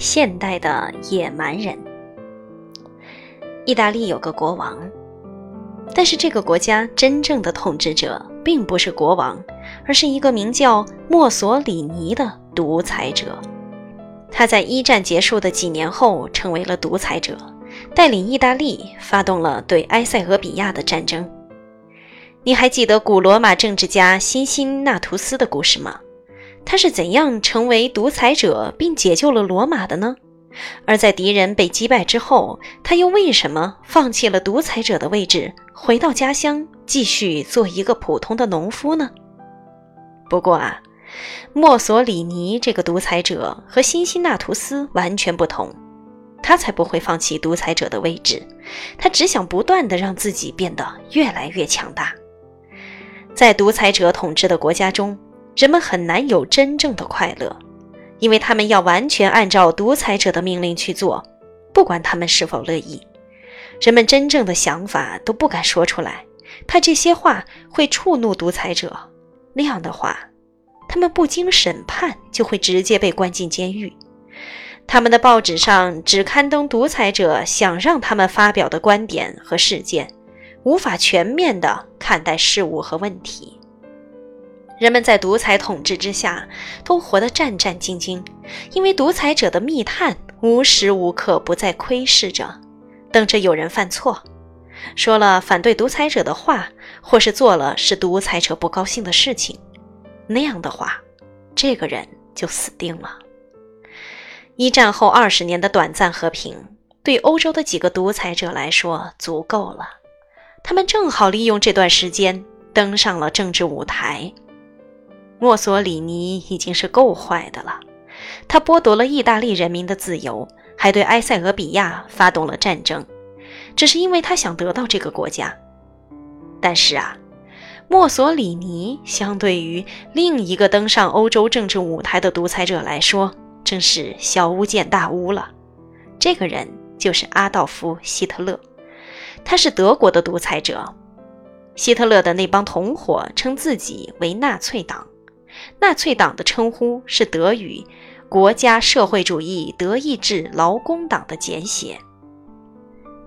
现代的野蛮人。意大利有个国王，但是这个国家真正的统治者并不是国王，而是一个名叫墨索里尼的独裁者。他在一战结束的几年后成为了独裁者，带领意大利发动了对埃塞俄比亚的战争。你还记得古罗马政治家辛辛那图斯的故事吗？他是怎样成为独裁者并解救了罗马的呢？而在敌人被击败之后，他又为什么放弃了独裁者的位置，回到家乡继续做一个普通的农夫呢？不过啊，墨索里尼这个独裁者和辛辛那图斯完全不同，他才不会放弃独裁者的位置，他只想不断的让自己变得越来越强大。在独裁者统治的国家中，人们很难有真正的快乐。因为他们要完全按照独裁者的命令去做，不管他们是否乐意。人们真正的想法都不敢说出来，怕这些话会触怒独裁者。那样的话，他们不经审判就会直接被关进监狱。他们的报纸上只刊登独裁者想让他们发表的观点和事件，无法全面地看待事物和问题。人们在独裁统治之下都活得战战兢兢，因为独裁者的密探无时无刻不在窥视着，等着有人犯错，说了反对独裁者的话，或是做了使独裁者不高兴的事情。那样的话，这个人就死定了。一战后二十年的短暂和平，对欧洲的几个独裁者来说足够了，他们正好利用这段时间登上了政治舞台。墨索里尼已经是够坏的了，他剥夺了意大利人民的自由，还对埃塞俄比亚发动了战争，只是因为他想得到这个国家。但是啊，墨索里尼相对于另一个登上欧洲政治舞台的独裁者来说，真是小巫见大巫了。这个人就是阿道夫·希特勒，他是德国的独裁者。希特勒的那帮同伙称自己为纳粹党。纳粹党的称呼是德语“国家社会主义德意志劳工党”的简写。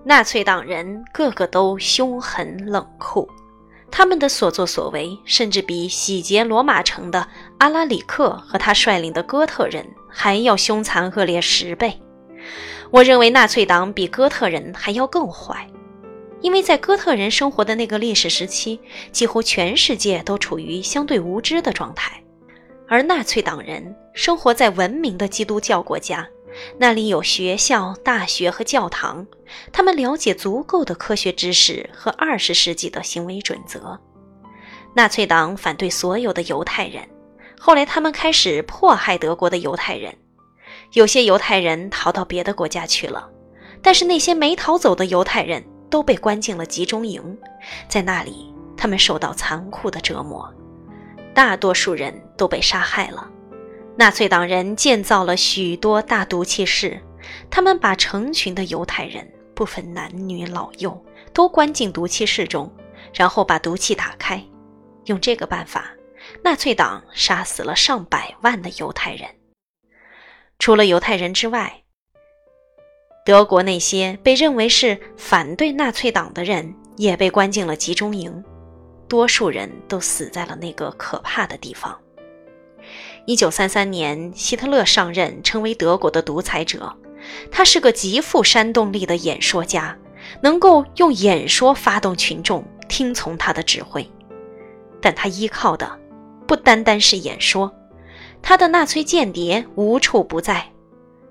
纳粹党人个个都凶狠冷酷，他们的所作所为甚至比洗劫罗马城的阿拉里克和他率领的哥特人还要凶残恶劣十倍。我认为纳粹党比哥特人还要更坏，因为在哥特人生活的那个历史时期，几乎全世界都处于相对无知的状态。而纳粹党人生活在文明的基督教国家，那里有学校、大学和教堂，他们了解足够的科学知识和二十世纪的行为准则。纳粹党反对所有的犹太人，后来他们开始迫害德国的犹太人，有些犹太人逃到别的国家去了，但是那些没逃走的犹太人都被关进了集中营，在那里他们受到残酷的折磨。大多数人都被杀害了。纳粹党人建造了许多大毒气室，他们把成群的犹太人，不分男女老幼，都关进毒气室中，然后把毒气打开。用这个办法，纳粹党杀死了上百万的犹太人。除了犹太人之外，德国那些被认为是反对纳粹党的人也被关进了集中营。多数人都死在了那个可怕的地方。一九三三年，希特勒上任，成为德国的独裁者。他是个极富煽动力的演说家，能够用演说发动群众听从他的指挥。但他依靠的不单单是演说，他的纳粹间谍无处不在。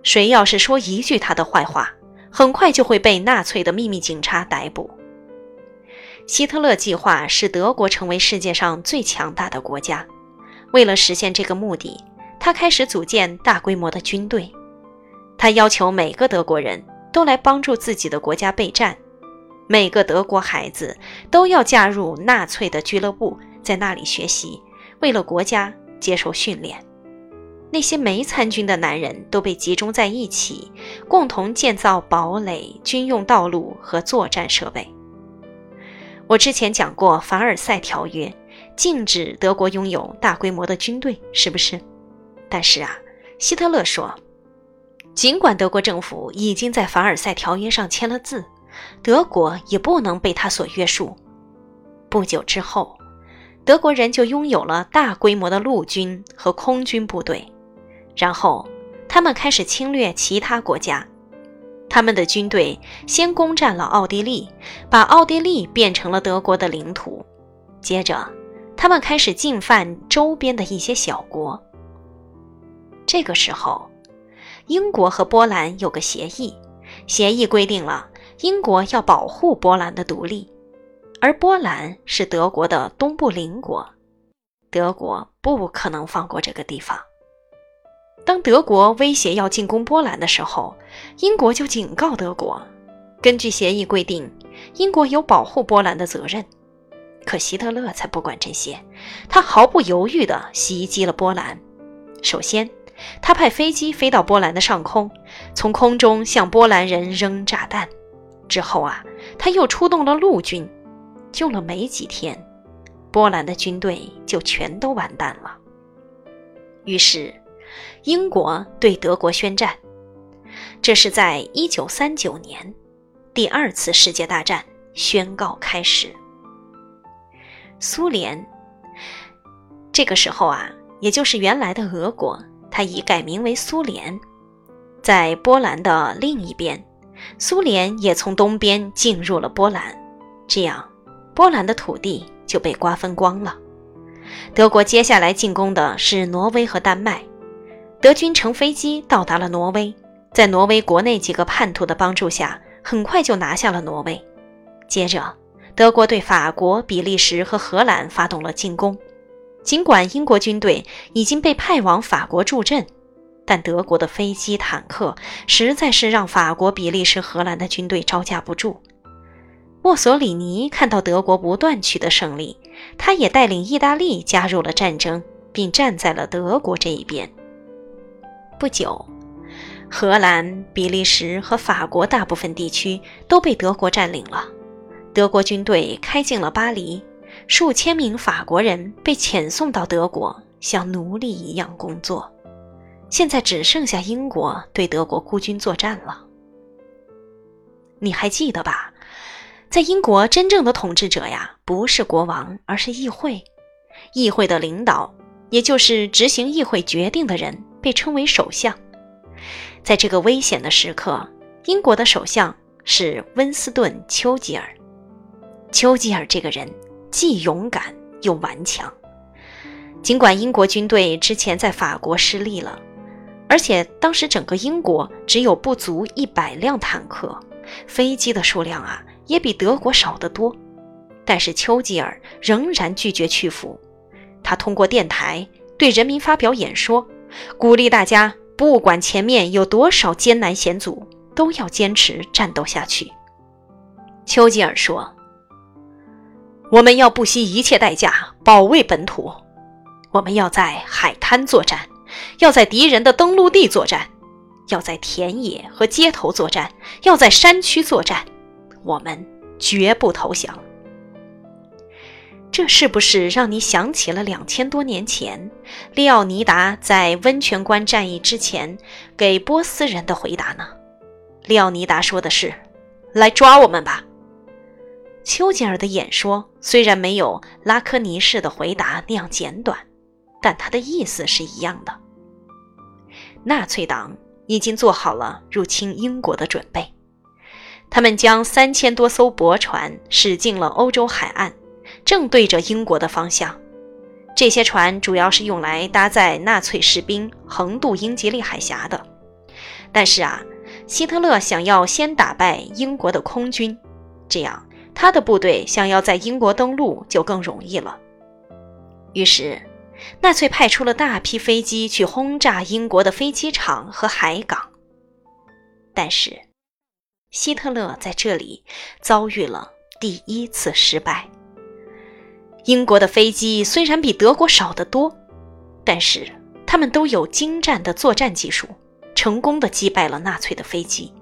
谁要是说一句他的坏话，很快就会被纳粹的秘密警察逮捕。希特勒计划使德国成为世界上最强大的国家。为了实现这个目的，他开始组建大规模的军队。他要求每个德国人都来帮助自己的国家备战，每个德国孩子都要加入纳粹的俱乐部，在那里学习，为了国家接受训练。那些没参军的男人都被集中在一起，共同建造堡垒、军用道路和作战设备。我之前讲过凡尔赛条约，禁止德国拥有大规模的军队，是不是？但是啊，希特勒说，尽管德国政府已经在凡尔赛条约上签了字，德国也不能被他所约束。不久之后，德国人就拥有了大规模的陆军和空军部队，然后他们开始侵略其他国家。他们的军队先攻占了奥地利，把奥地利变成了德国的领土。接着，他们开始进犯周边的一些小国。这个时候，英国和波兰有个协议，协议规定了英国要保护波兰的独立，而波兰是德国的东部邻国，德国不可能放过这个地方。当德国威胁要进攻波兰的时候，英国就警告德国：根据协议规定，英国有保护波兰的责任。可希特勒才不管这些，他毫不犹豫地袭击了波兰。首先，他派飞机飞到波兰的上空，从空中向波兰人扔炸弹。之后啊，他又出动了陆军。就了没几天，波兰的军队就全都完蛋了。于是。英国对德国宣战，这是在一九三九年，第二次世界大战宣告开始。苏联这个时候啊，也就是原来的俄国，它已改名为苏联。在波兰的另一边，苏联也从东边进入了波兰，这样波兰的土地就被瓜分光了。德国接下来进攻的是挪威和丹麦。德军乘飞机到达了挪威，在挪威国内几个叛徒的帮助下，很快就拿下了挪威。接着，德国对法国、比利时和荷兰发动了进攻。尽管英国军队已经被派往法国助阵，但德国的飞机、坦克实在是让法国、比利时、荷兰的军队招架不住。墨索里尼看到德国不断取得胜利，他也带领意大利加入了战争，并站在了德国这一边。不久，荷兰、比利时和法国大部分地区都被德国占领了。德国军队开进了巴黎，数千名法国人被遣送到德国，像奴隶一样工作。现在只剩下英国对德国孤军作战了。你还记得吧？在英国，真正的统治者呀，不是国王，而是议会。议会的领导，也就是执行议会决定的人。被称为首相，在这个危险的时刻，英国的首相是温斯顿·丘吉尔。丘吉尔这个人既勇敢又顽强。尽管英国军队之前在法国失利了，而且当时整个英国只有不足一百辆坦克，飞机的数量啊也比德国少得多，但是丘吉尔仍然拒绝屈服。他通过电台对人民发表演说。鼓励大家，不管前面有多少艰难险阻，都要坚持战斗下去。丘吉尔说：“我们要不惜一切代价保卫本土，我们要在海滩作战，要在敌人的登陆地作战，要在田野和街头作战，要在山区作战，我们绝不投降。”这是不是让你想起了两千多年前，利奥尼达在温泉关战役之前给波斯人的回答呢？利奥尼达说的是：“来抓我们吧。”丘吉尔的演说虽然没有拉科尼式的回答那样简短，但他的意思是一样的。纳粹党已经做好了入侵英国的准备，他们将三千多艘驳船驶进了欧洲海岸。正对着英国的方向，这些船主要是用来搭载纳粹士兵横渡英吉利海峡的。但是啊，希特勒想要先打败英国的空军，这样他的部队想要在英国登陆就更容易了。于是，纳粹派出了大批飞机去轰炸英国的飞机场和海港。但是，希特勒在这里遭遇了第一次失败。英国的飞机虽然比德国少得多，但是他们都有精湛的作战技术，成功的击败了纳粹的飞机。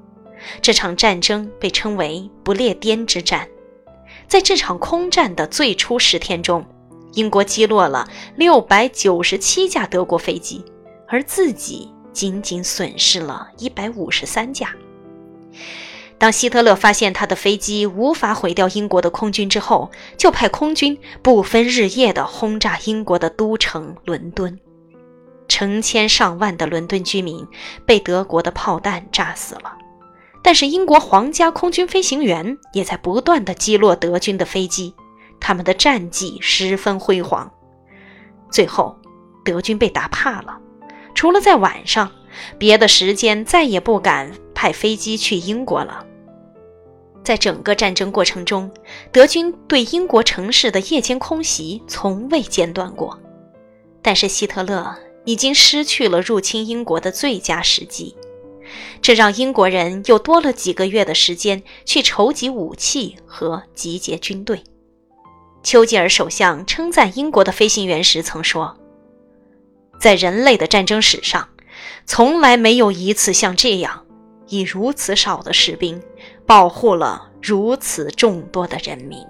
这场战争被称为不列颠之战。在这场空战的最初十天中，英国击落了六百九十七架德国飞机，而自己仅仅损失了一百五十三架。当希特勒发现他的飞机无法毁掉英国的空军之后，就派空军不分日夜地轰炸英国的都城伦敦，成千上万的伦敦居民被德国的炮弹炸死了。但是英国皇家空军飞行员也在不断地击落德军的飞机，他们的战绩十分辉煌。最后，德军被打怕了，除了在晚上，别的时间再也不敢派飞机去英国了。在整个战争过程中，德军对英国城市的夜间空袭从未间断过。但是希特勒已经失去了入侵英国的最佳时机，这让英国人又多了几个月的时间去筹集武器和集结军队。丘吉尔首相称赞英国的飞行员时曾说：“在人类的战争史上，从来没有一次像这样。”以如此少的士兵，保护了如此众多的人民。